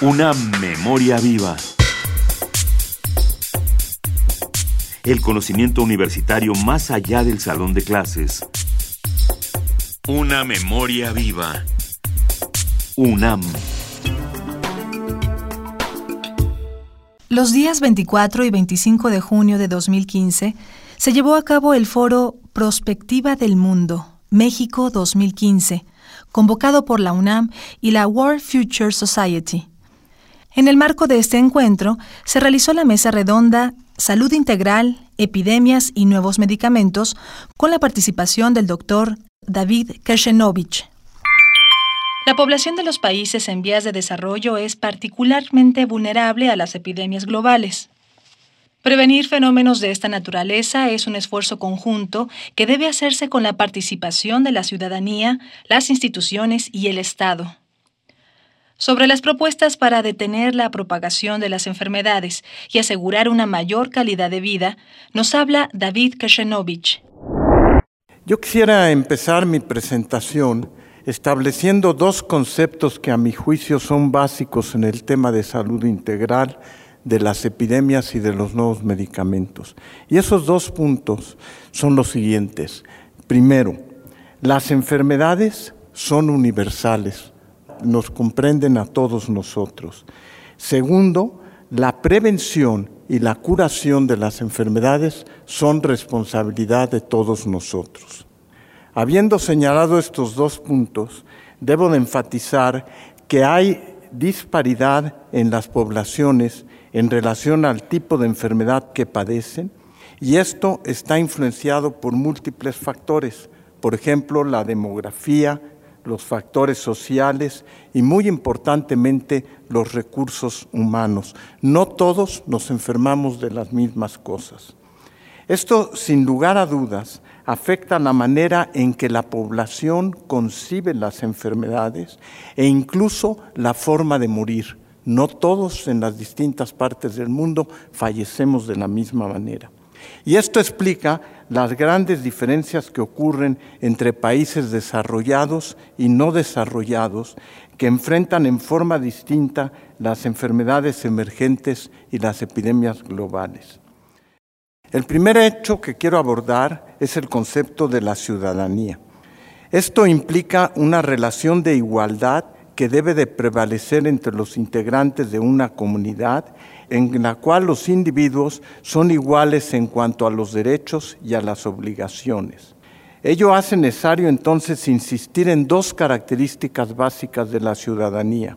Una memoria viva. El conocimiento universitario más allá del salón de clases. Una memoria viva. UNAM. Los días 24 y 25 de junio de 2015 se llevó a cabo el foro Prospectiva del Mundo, México 2015, convocado por la UNAM y la World Future Society. En el marco de este encuentro se realizó la mesa redonda Salud Integral, Epidemias y Nuevos Medicamentos con la participación del doctor David Kershenovich. La población de los países en vías de desarrollo es particularmente vulnerable a las epidemias globales. Prevenir fenómenos de esta naturaleza es un esfuerzo conjunto que debe hacerse con la participación de la ciudadanía, las instituciones y el Estado. Sobre las propuestas para detener la propagación de las enfermedades y asegurar una mayor calidad de vida, nos habla David Kashenovich. Yo quisiera empezar mi presentación estableciendo dos conceptos que a mi juicio son básicos en el tema de salud integral de las epidemias y de los nuevos medicamentos. Y esos dos puntos son los siguientes. Primero, las enfermedades son universales, nos comprenden a todos nosotros. Segundo, la prevención y la curación de las enfermedades son responsabilidad de todos nosotros. Habiendo señalado estos dos puntos, debo de enfatizar que hay disparidad en las poblaciones en relación al tipo de enfermedad que padecen y esto está influenciado por múltiples factores, por ejemplo, la demografía, los factores sociales y muy importantemente los recursos humanos. No todos nos enfermamos de las mismas cosas. Esto, sin lugar a dudas, afecta la manera en que la población concibe las enfermedades e incluso la forma de morir. No todos en las distintas partes del mundo fallecemos de la misma manera. Y esto explica las grandes diferencias que ocurren entre países desarrollados y no desarrollados que enfrentan en forma distinta las enfermedades emergentes y las epidemias globales. El primer hecho que quiero abordar es el concepto de la ciudadanía. Esto implica una relación de igualdad que debe de prevalecer entre los integrantes de una comunidad en la cual los individuos son iguales en cuanto a los derechos y a las obligaciones. Ello hace necesario entonces insistir en dos características básicas de la ciudadanía.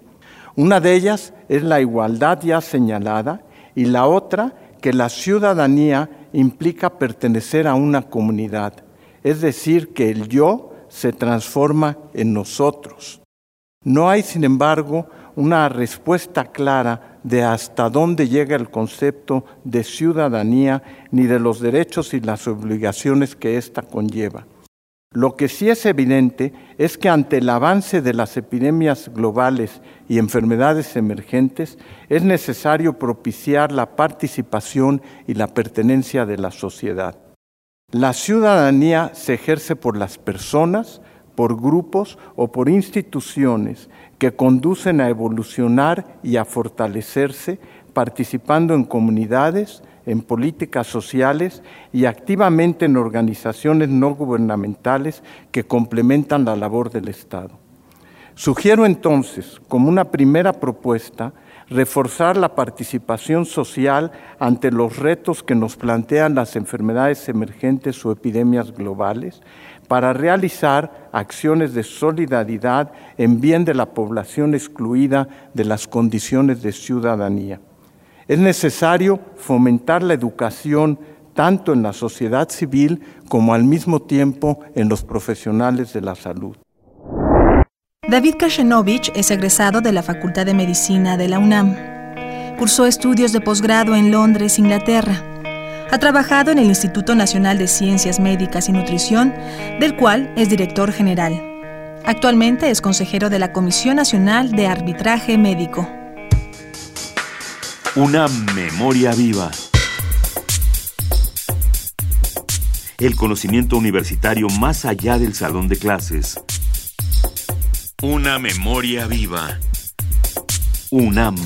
Una de ellas es la igualdad ya señalada y la otra que la ciudadanía implica pertenecer a una comunidad, es decir, que el yo se transforma en nosotros. No hay, sin embargo, una respuesta clara de hasta dónde llega el concepto de ciudadanía ni de los derechos y las obligaciones que ésta conlleva. Lo que sí es evidente es que ante el avance de las epidemias globales y enfermedades emergentes es necesario propiciar la participación y la pertenencia de la sociedad. La ciudadanía se ejerce por las personas, por grupos o por instituciones que conducen a evolucionar y a fortalecerse participando en comunidades, en políticas sociales y activamente en organizaciones no gubernamentales que complementan la labor del Estado. Sugiero entonces, como una primera propuesta, reforzar la participación social ante los retos que nos plantean las enfermedades emergentes o epidemias globales para realizar acciones de solidaridad en bien de la población excluida de las condiciones de ciudadanía. Es necesario fomentar la educación tanto en la sociedad civil como al mismo tiempo en los profesionales de la salud. David Kashenovich es egresado de la Facultad de Medicina de la UNAM. Cursó estudios de posgrado en Londres, Inglaterra. Ha trabajado en el Instituto Nacional de Ciencias Médicas y Nutrición, del cual es director general. Actualmente es consejero de la Comisión Nacional de Arbitraje Médico. Una memoria viva. El conocimiento universitario más allá del salón de clases. Una memoria viva. UNAM.